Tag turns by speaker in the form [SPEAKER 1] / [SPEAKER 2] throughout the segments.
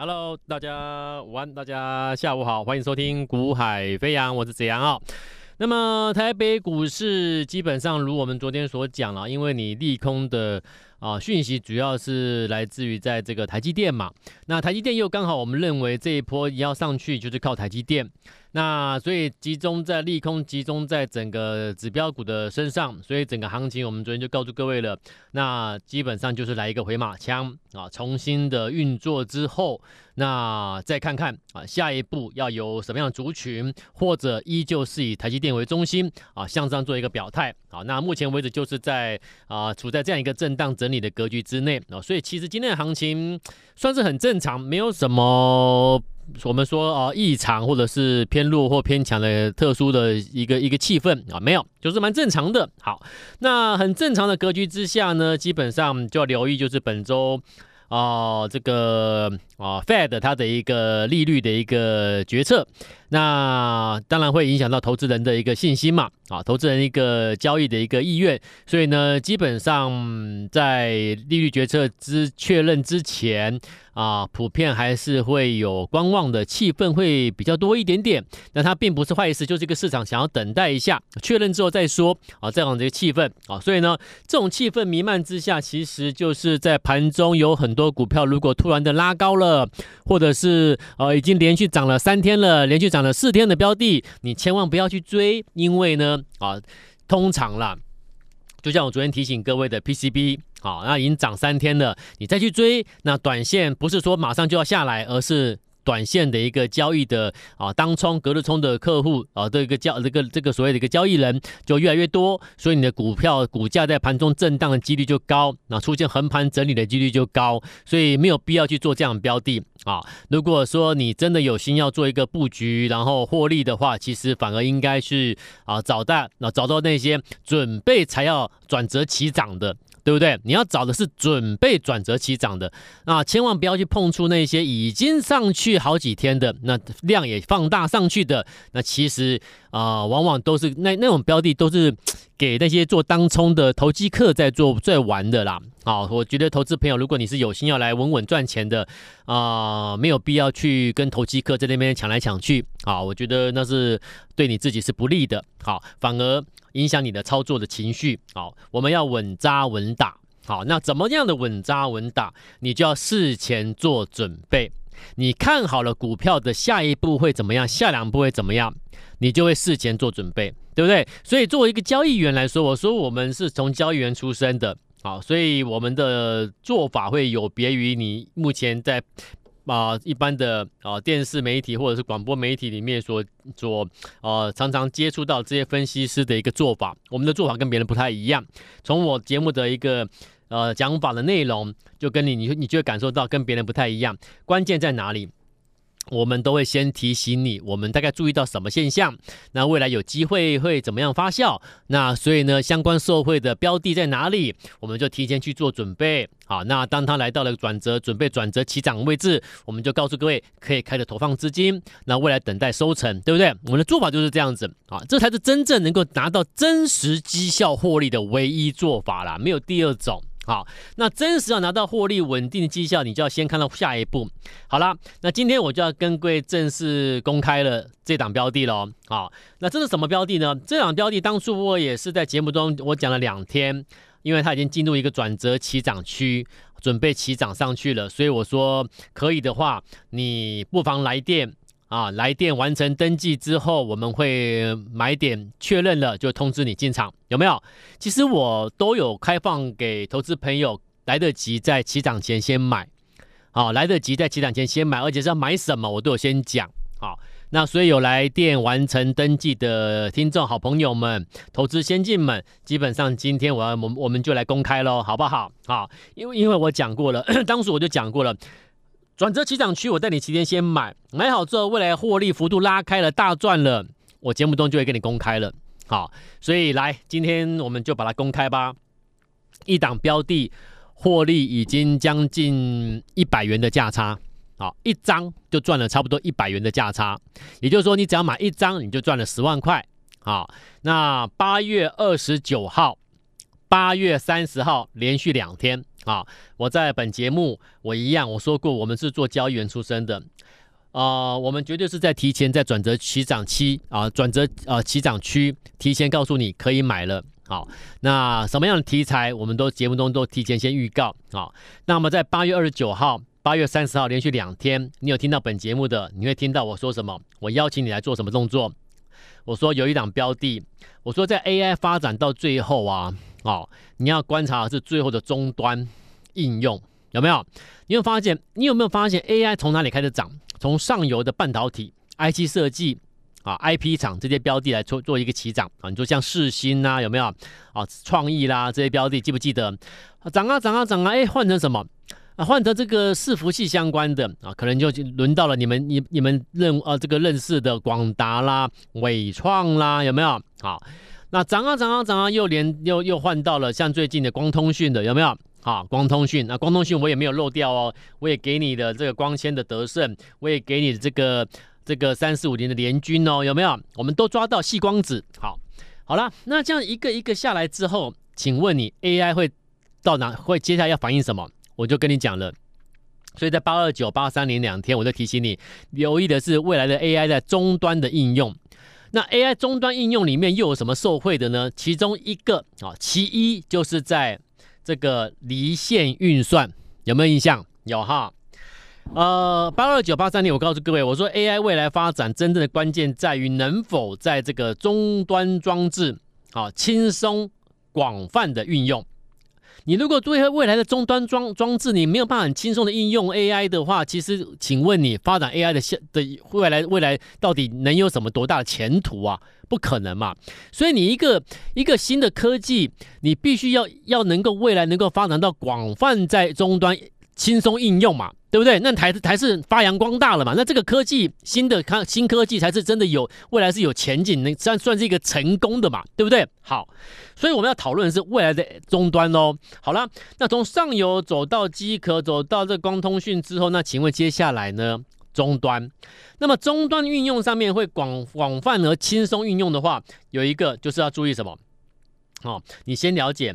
[SPEAKER 1] Hello，大家午安，大家下午好，欢迎收听《股海飞扬》，我是子阳啊。那么台北股市基本上如我们昨天所讲了，因为你利空的啊讯息主要是来自于在这个台积电嘛，那台积电又刚好我们认为这一波要上去就是靠台积电。那所以集中在利空，集中在整个指标股的身上，所以整个行情我们昨天就告诉各位了。那基本上就是来一个回马枪啊，重新的运作之后，那再看看啊，下一步要有什么样的族群，或者依旧是以台积电为中心啊，向上做一个表态啊。那目前为止就是在啊，处在这样一个震荡整你的格局之内啊，所以其实今天的行情算是很正常，没有什么。我们说啊，异常或者是偏弱或偏强的特殊的一个一个气氛啊，没有，就是蛮正常的。好，那很正常的格局之下呢，基本上就要留意，就是本周啊，这个啊，Fed 它的一个利率的一个决策。那当然会影响到投资人的一个信心嘛，啊，投资人一个交易的一个意愿，所以呢，基本上在利率决策之确认之前啊，普遍还是会有观望的气氛会比较多一点点。那它并不是坏事，就是一个市场想要等待一下确认之后再说啊，这样的一个气氛啊，所以呢，这种气氛弥漫之下，其实就是在盘中有很多股票如果突然的拉高了，或者是呃已经连续涨了三天了，连续涨。了四天的标的，你千万不要去追，因为呢，啊，通常啦，就像我昨天提醒各位的 PCB，好，那已经涨三天了，你再去追，那短线不是说马上就要下来，而是。短线的一个交易的啊，当冲、隔日冲的客户啊，这个交这个这个所谓的一个交易人就越来越多，所以你的股票股价在盘中震荡的几率就高，那出现横盘整理的几率就高，所以没有必要去做这样的标的啊。如果说你真的有心要做一个布局，然后获利的话，其实反而应该是啊，找到那找到那些准备才要转折起涨的。对不对？你要找的是准备转折起涨的，啊千万不要去碰触那些已经上去好几天的，那量也放大上去的，那其实啊、往往都是那那种标的都是给那些做当冲的投机客在做在玩的啦。好，我觉得投资朋友，如果你是有心要来稳稳赚钱的啊、呃，没有必要去跟投机客在那边抢来抢去啊，我觉得那是对你自己是不利的。好，反而。影响你的操作的情绪，好，我们要稳扎稳打，好，那怎么样的稳扎稳打？你就要事前做准备，你看好了股票的下一步会怎么样，下两步会怎么样，你就会事前做准备，对不对？所以作为一个交易员来说，我说我们是从交易员出身的，好，所以我们的做法会有别于你目前在。啊，一般的啊电视媒体或者是广播媒体里面所所呃常常接触到这些分析师的一个做法，我们的做法跟别人不太一样。从我节目的一个呃讲法的内容，就跟你你你就会感受到跟别人不太一样。关键在哪里？我们都会先提醒你，我们大概注意到什么现象，那未来有机会会怎么样发酵？那所以呢，相关受惠的标的在哪里？我们就提前去做准备。好，那当他来到了转折，准备转折起涨位置，我们就告诉各位可以开始投放资金。那未来等待收成，对不对？我们的做法就是这样子啊，这才是真正能够拿到真实绩效获利的唯一做法啦，没有第二种。好，那真实要拿到获利稳定的绩效，你就要先看到下一步。好了，那今天我就要跟各位正式公开了这档标的喽。好，那这是什么标的呢？这档标的当初我也是在节目中我讲了两天，因为它已经进入一个转折起涨区，准备起涨上去了，所以我说可以的话，你不妨来电。啊，来电完成登记之后，我们会买点确认了就通知你进场，有没有？其实我都有开放给投资朋友来得及在起涨前先买，好，来得及在起涨前先买，而且是要买什么我都有先讲，好，那所以有来电完成登记的听众好朋友们，投资先进们，基本上今天我要我我们就来公开喽，好不好？好，因为因为我讲过了，当时我就讲过了。转折起涨区，我带你提前先买，买好之后，未来获利幅度拉开了，大赚了，我节目中就会给你公开了。好，所以来，今天我们就把它公开吧。一档标的获利已经将近一百元的价差，好，一张就赚了差不多一百元的价差，也就是说，你只要买一张，你就赚了十万块。好，那八月二十九号、八月三十号连续两天。啊，我在本节目我一样我说过，我们是做交易员出身的，啊、呃，我们绝对是在提前在转折起涨期啊，转折呃起涨区提前告诉你可以买了。好，那什么样的题材，我们都节目中都提前先预告。好，那么在八月二十九号、八月三十号连续两天，你有听到本节目的，你会听到我说什么？我邀请你来做什么动作？我说有一档标的，我说在 AI 发展到最后啊，哦，你要观察的是最后的终端应用有没有？你有发现？你有没有发现 AI 从哪里开始涨？从上游的半导体、IC 设计。啊，IP 厂这些标的来做做一个起涨啊，你说像世新呐，有没有啊？创意啦这些标的记不记得？涨啊涨啊涨啊，哎，换成什么？啊，换成这个伺服器相关的啊，可能就轮到了你们你你们认啊这个认识的广达啦、纬创啦，有没有？好，那涨啊涨啊涨啊，又连又又换到了像最近的光通讯的，有没有？好，光通讯，那光通讯我也没有漏掉哦，我也给你的这个光纤的德胜，我也给你的这个。这个三四五零的联军哦，有没有？我们都抓到细光子。好，好了，那这样一个一个下来之后，请问你 AI 会到哪？会接下来要反映什么？我就跟你讲了。所以在八二九、八三零两天，我就提醒你留意的是未来的 AI 在终端的应用。那 AI 终端应用里面又有什么受惠的呢？其中一个啊，其一就是在这个离线运算，有没有印象？有哈。呃，八二九八三零，我告诉各位，我说 AI 未来发展真正的关键在于能否在这个终端装置啊轻松广泛的运用。你如果对未来的终端装装置你没有办法很轻松的应用 AI 的话，其实请问你发展 AI 的现的未来未来到底能有什么多大的前途啊？不可能嘛！所以你一个一个新的科技，你必须要要能够未来能够发展到广泛在终端。轻松应用嘛，对不对？那台台是发扬光大了嘛。那这个科技新的科新科技才是真的有未来是有前景，那算算是一个成功的嘛，对不对？好，所以我们要讨论的是未来的终端哦。好了，那从上游走到机壳，走到这光通讯之后，那请问接下来呢？终端，那么终端运用上面会广广泛而轻松运用的话，有一个就是要注意什么？哦，你先了解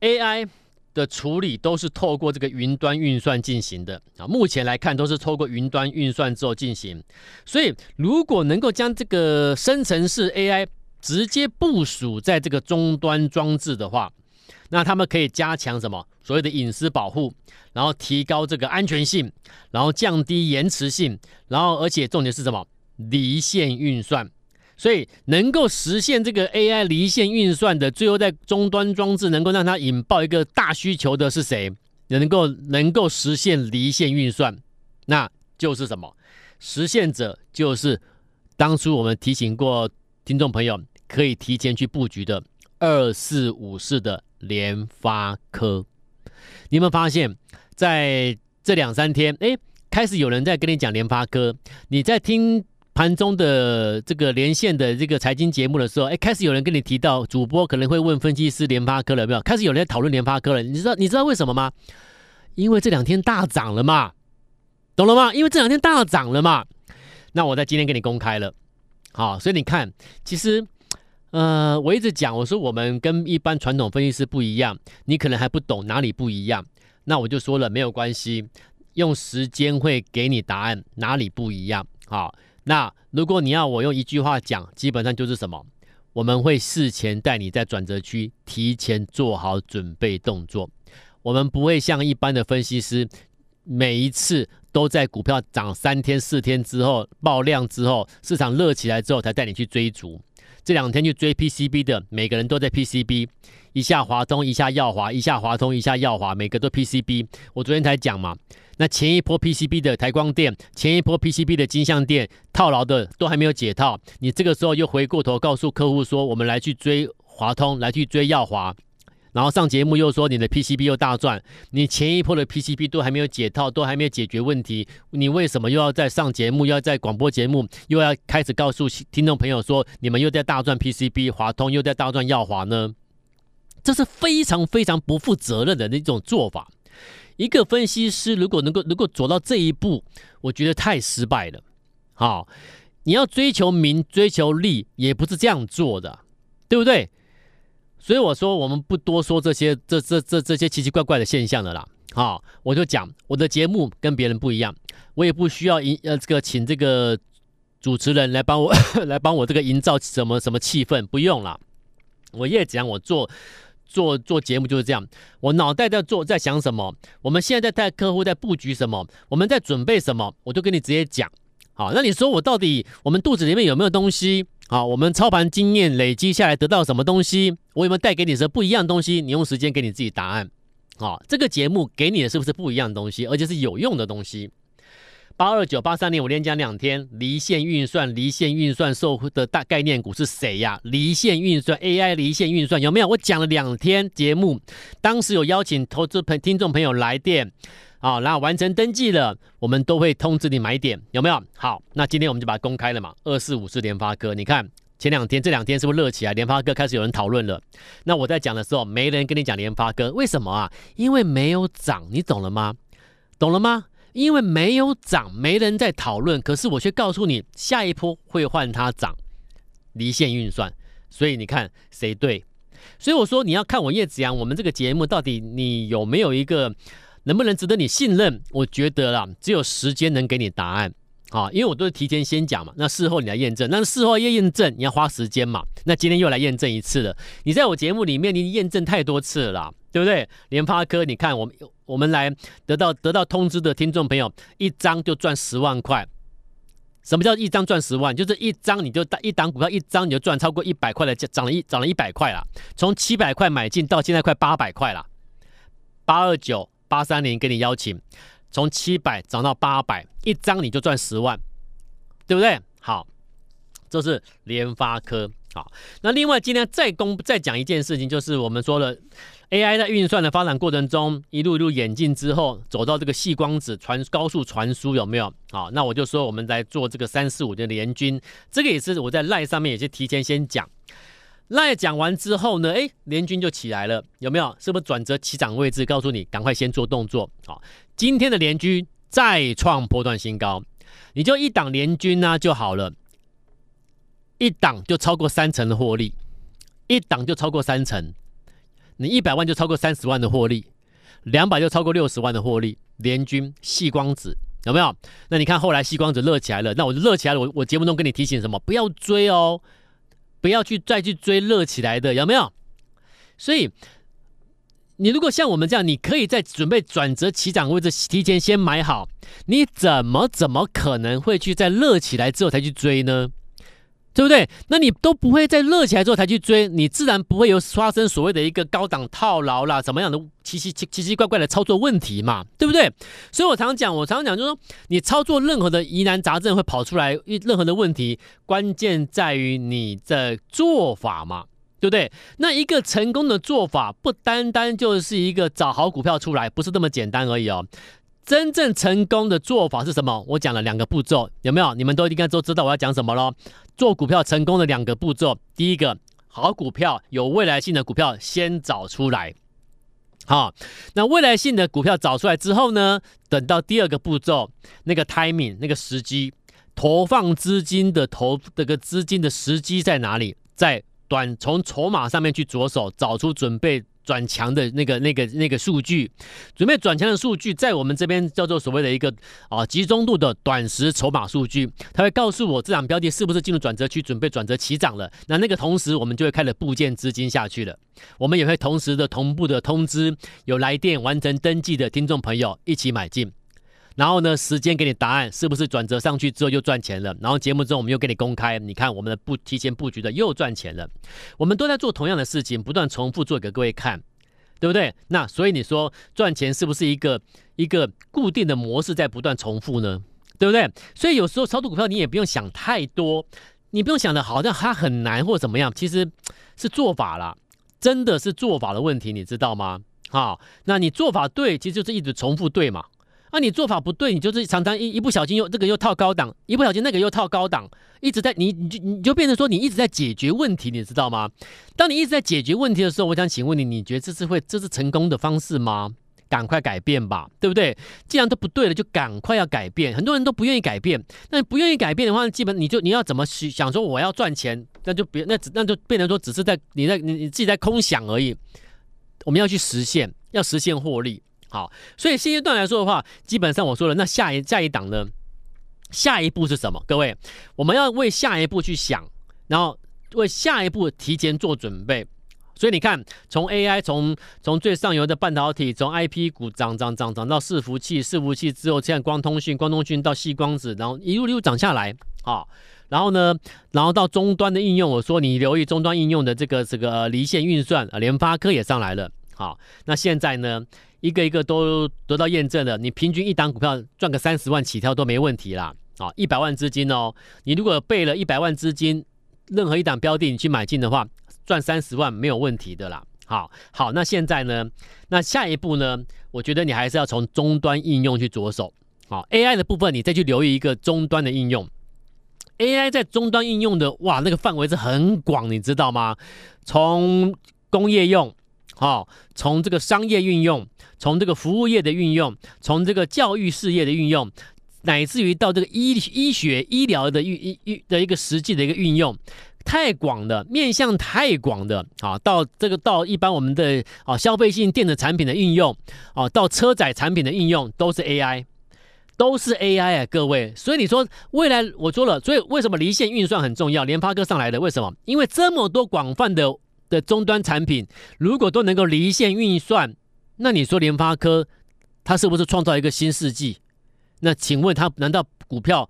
[SPEAKER 1] AI。的处理都是透过这个云端运算进行的啊，目前来看都是透过云端运算之后进行，所以如果能够将这个生成式 AI 直接部署在这个终端装置的话，那他们可以加强什么？所谓的隐私保护，然后提高这个安全性，然后降低延迟性，然后而且重点是什么？离线运算。所以能够实现这个 AI 离线运算的，最后在终端装置能够让它引爆一个大需求的是谁？能够能够实现离线运算，那就是什么？实现者就是当初我们提醒过听众朋友可以提前去布局的二四五四的联发科。你有没有发现，在这两三天，哎，开始有人在跟你讲联发科，你在听。盘中的这个连线的这个财经节目的时候，哎，开始有人跟你提到，主播可能会问分析师联发科了没有？开始有人在讨论联发科了，你知道你知道为什么吗？因为这两天大涨了嘛，懂了吗？因为这两天大涨了嘛。那我在今天给你公开了，好，所以你看，其实，呃，我一直讲，我说我们跟一般传统分析师不一样，你可能还不懂哪里不一样，那我就说了，没有关系，用时间会给你答案，哪里不一样，好。那如果你要我用一句话讲，基本上就是什么？我们会事前带你在转折区提前做好准备动作。我们不会像一般的分析师，每一次都在股票涨三天四天之后爆量之后，市场热起来之后才带你去追逐。这两天去追 PCB 的，每个人都在 PCB，一下华通，一下耀华，一下华通，一下耀华，每个都 PCB。我昨天才讲嘛。那前一波 PCB 的台光电，前一波 PCB 的金像电套牢的都还没有解套，你这个时候又回过头告诉客户说，我们来去追华通，来去追耀华，然后上节目又说你的 PCB 又大赚，你前一波的 PCB 都还没有解套，都还没有解决问题，你为什么又要在上节目，又要在广播节目又要开始告诉听众朋友说，你们又在大赚 PCB，华通又在大赚耀华呢？这是非常非常不负责任的那种做法。一个分析师如果能够能够走到这一步，我觉得太失败了。好，你要追求名、追求利，也不是这样做的，对不对？所以我说我们不多说这些这这这这些奇奇怪怪的现象了啦。好，我就讲我的节目跟别人不一样，我也不需要营呃这个请这个主持人来帮我 来帮我这个营造什么什么气氛，不用了。我也讲我做做做节目就是这样，我脑袋在做在想什么，我们现在在带客户在布局什么，我们在准备什么，我就跟你直接讲。好，那你说我到底我们肚子里面有没有东西？好，我们操盘经验累积下来得到什么东西？我有没有带给你什么不一样的东西？你用时间给你自己答案。好，这个节目给你的是不是不一样的东西，而且是有用的东西？八二九八三年我连讲两天，离线运算，离线运算受的大概念股是谁呀？离线运算 AI，离线运算有没有？我讲了两天节目，当时有邀请投资朋听众朋友来电。啊，然后完成登记了，我们都会通知你买点，有没有？好，那今天我们就把它公开了嘛。二四五是联发科，你看前两天这两天是不是热起来？联发科开始有人讨论了。那我在讲的时候，没人跟你讲联发科，为什么啊？因为没有涨，你懂了吗？懂了吗？因为没有涨，没人在讨论。可是我却告诉你，下一波会换它涨，离线运算。所以你看谁对？所以我说你要看我叶子阳，我们这个节目到底你有没有一个？能不能值得你信任？我觉得啦，只有时间能给你答案啊，因为我都是提前先讲嘛，那事后你来验证，那事后要验证你要花时间嘛。那今天又来验证一次了，你在我节目里面你验证太多次了啦，对不对？联发科，你看我们我们来得到得到通知的听众朋友，一张就赚十万块。什么叫一张赚十万？就是一张你就一档股票一张你就赚超过一百块的，涨了一涨了一百块了，从七百块买进到现在快八百块了，八二九。八三零给你邀请，从七百涨到八百，一张你就赚十万，对不对？好，这是联发科。好，那另外今天再公再讲一件事情，就是我们说了 AI 在运算的发展过程中，一路一路演进之后，走到这个细光子传高速传输有没有？好，那我就说我们来做这个三四五的联军，这个也是我在赖上面也是提前先讲。赖讲完之后呢？哎，联军就起来了，有没有？是不是转折起涨位置？告诉你，赶快先做动作。好，今天的联军再创波段新高，你就一档联军呢就好了，一档就超过三成的获利，一档就超过三成，你一百万就超过三十万的获利，两百就超过六十万的获利。联军细光子有没有？那你看后来矽光子热起来了，那我就热起来了。我我节目中跟你提醒什么？不要追哦。不要去再去追热起来的，有没有？所以你如果像我们这样，你可以在准备转折起涨位置提前先买好，你怎么怎么可能会去在热起来之后才去追呢？对不对？那你都不会在热起来之后才去追，你自然不会有发生所谓的一个高档套牢啦，什么样的奇奇奇奇奇怪怪的操作问题嘛，对不对？所以我常讲，我常常讲，就是说你操作任何的疑难杂症会跑出来，任何的问题，关键在于你的做法嘛，对不对？那一个成功的做法，不单单就是一个找好股票出来，不是这么简单而已哦。真正成功的做法是什么？我讲了两个步骤，有没有？你们都应该都知道我要讲什么咯。做股票成功的两个步骤，第一个，好股票有未来性的股票先找出来。好，那未来性的股票找出来之后呢，等到第二个步骤，那个 timing 那个时机，投放资金的投这个资金的时机在哪里？在短从筹码上面去着手找出准备。转强的那个、那个、那个数据，准备转强的数据，在我们这边叫做所谓的一个啊集中度的短时筹码数据，它会告诉我这档标的是不是进入转折区，准备转折起涨了。那那个同时，我们就会开始布建资金下去了。我们也会同时的同步的通知有来电完成登记的听众朋友一起买进。然后呢，时间给你答案，是不是转折上去之后又赚钱了？然后节目中我们又给你公开，你看我们的布提前布局的又赚钱了。我们都在做同样的事情，不断重复做给各位看，对不对？那所以你说赚钱是不是一个一个固定的模式在不断重复呢？对不对？所以有时候操作股票你也不用想太多，你不用想的好像它很难或怎么样，其实是做法啦，真的是做法的问题，你知道吗？好，那你做法对，其实就是一直重复对嘛。啊，你做法不对，你就是常常一一不小心又这个又套高档，一不小心那个又套高档，一直在你你就你就变成说你一直在解决问题，你知道吗？当你一直在解决问题的时候，我想请问你，你觉得这是会这是成功的方式吗？赶快改变吧，对不对？既然都不对了，就赶快要改变。很多人都不愿意改变，那不愿意改变的话，基本你就你要怎么想说我要赚钱，那就别那那就变成说只是在你在你你自己在空想而已。我们要去实现，要实现获利。好，所以现阶段来说的话，基本上我说了，那下一下一档呢？下一步是什么？各位，我们要为下一步去想，然后为下一步提前做准备。所以你看，从 AI 从从最上游的半导体，从 IP 股涨涨涨涨到伺服器，伺服器之后现在光通讯，光通讯到细光子，然后一路一路涨下来啊。然后呢，然后到终端的应用，我说你留意终端应用的这个这个离线运算啊，联发科也上来了。好，那现在呢，一个一个都得到验证了，你平均一档股票赚个三十万起跳都没问题啦。啊，一百万资金哦，你如果备了一百万资金，任何一档标的你去买进的话，赚三十万没有问题的啦。好，好，那现在呢，那下一步呢，我觉得你还是要从终端应用去着手。好，AI 的部分你再去留意一个终端的应用，AI 在终端应用的哇，那个范围是很广，你知道吗？从工业用，好，从这个商业运用，从这个服务业的运用，从这个教育事业的运用。乃至于到这个医医学医疗的运运的一个实际的一个运用，太广的面向太广的啊，到这个到一般我们的啊消费性电子产品的运用啊，到车载产品的应用都是 AI，都是 AI 啊，各位。所以你说未来我说了，所以为什么离线运算很重要？联发科上来的为什么？因为这么多广泛的的终端产品，如果都能够离线运算，那你说联发科它是不是创造一个新世纪？那请问它难道股票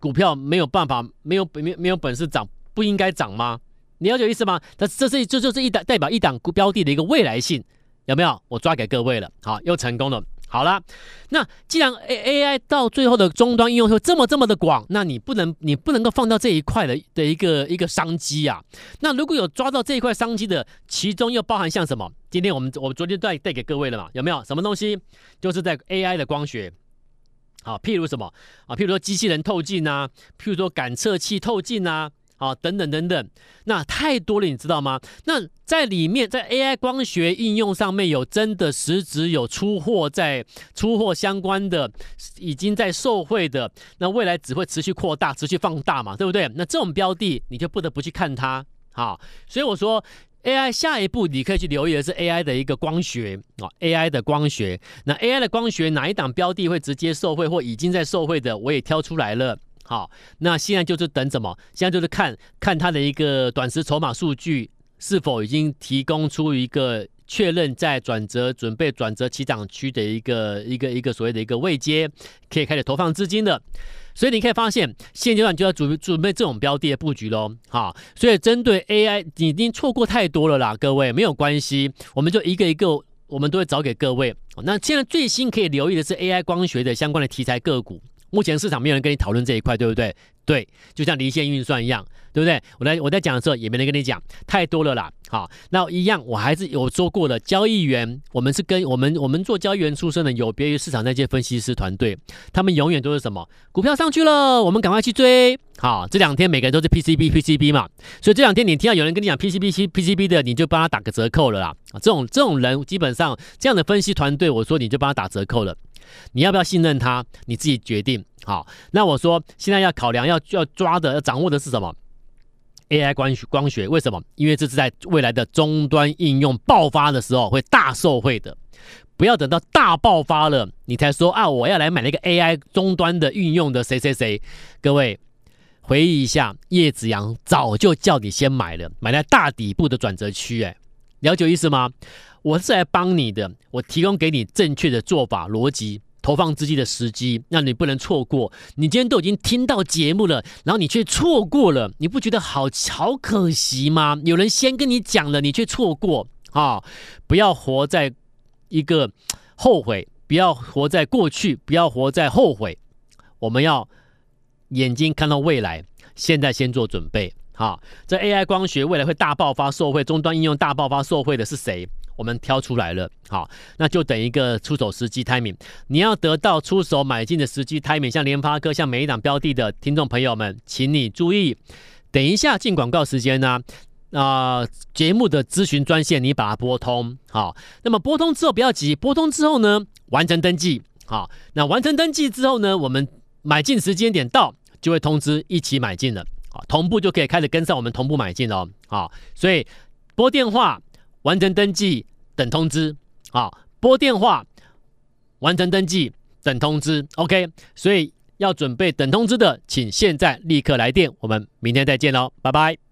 [SPEAKER 1] 股票没有办法没有没没有本事涨不应该涨吗？你了解意思吗？它这是这就是一档代表一档标的的一个未来性有没有？我抓给各位了，好，又成功了。好了，那既然 A A I 到最后的终端应用会这么这么的广，那你不能你不能够放到这一块的的一个一个商机啊。那如果有抓到这一块商机的，其中又包含像什么？今天我们我昨天带带给各位了嘛？有没有什么东西？就是在 A I 的光学。好，譬如什么啊？譬如说机器人透镜啊，譬如说感测器透镜啊，啊，等等等等，那太多了，你知道吗？那在里面，在 AI 光学应用上面有真的实质有出货，在出货相关的，已经在受惠的，那未来只会持续扩大、持续放大嘛，对不对？那这种标的，你就不得不去看它。好，所以我说。AI 下一步你可以去留意的是 AI 的一个光学啊，AI 的光学。那 AI 的光学哪一档标的会直接受惠或已经在受惠的，我也挑出来了。好，那现在就是等什么？现在就是看看它的一个短时筹码数据是否已经提供出一个确认在转折准备转折起涨区的一个一个一个所谓的一个位阶，可以开始投放资金的。所以你可以发现，现阶段就要准备准备这种标的的布局喽，好，所以针对 AI，你已经错过太多了啦，各位没有关系，我们就一个一个，我们都会找给各位。那现在最新可以留意的是 AI 光学的相关的题材个股，目前市场没有人跟你讨论这一块，对不对？对，就像离线运算一样，对不对？我在我在讲的时候也没人跟你讲，太多了啦。好，那一样，我还是有说过的，交易员，我们是跟我们我们做交易员出身的，有别于市场那些分析师团队，他们永远都是什么？股票上去了，我们赶快去追。好，这两天每个人都是 PCB PCB 嘛，所以这两天你听到有人跟你讲 PCB PCB 的，你就帮他打个折扣了啦。这种这种人基本上这样的分析团队，我说你就帮他打折扣了。你要不要信任他？你自己决定。好，那我说现在要考量要要抓的要掌握的是什么？AI 光学光学为什么？因为这是在未来的终端应用爆发的时候会大受惠的。不要等到大爆发了，你才说啊，我要来买那个 AI 终端的运用的谁谁谁。各位回忆一下，叶子阳早就叫你先买了，买在大底部的转折区。哎，了解意思吗？我是来帮你的，我提供给你正确的做法逻辑。投放资金的时机，那你不能错过。你今天都已经听到节目了，然后你却错过了，你不觉得好好可惜吗？有人先跟你讲了，你却错过啊！不要活在一个后悔，不要活在过去，不要活在后悔。我们要眼睛看到未来，现在先做准备。好，这 AI 光学未来会大爆发，受惠终端应用大爆发，受惠的是谁？我们挑出来了，好，那就等一个出手时机 timing。你要得到出手买进的时机 timing，像联发科，像每一档标的的听众朋友们，请你注意。等一下进广告时间呢、啊，节目的咨询专线，你把它拨通。好，那么拨通之后不要急，拨通之后呢，完成登记。好，那完成登记之后呢，我们买进时间点到，就会通知一起买进了。好，同步就可以开始跟上我们同步买进了。好，所以拨电话完成登记等通知。好，拨电话完成登记等通知。OK，所以要准备等通知的，请现在立刻来电。我们明天再见喽，拜拜。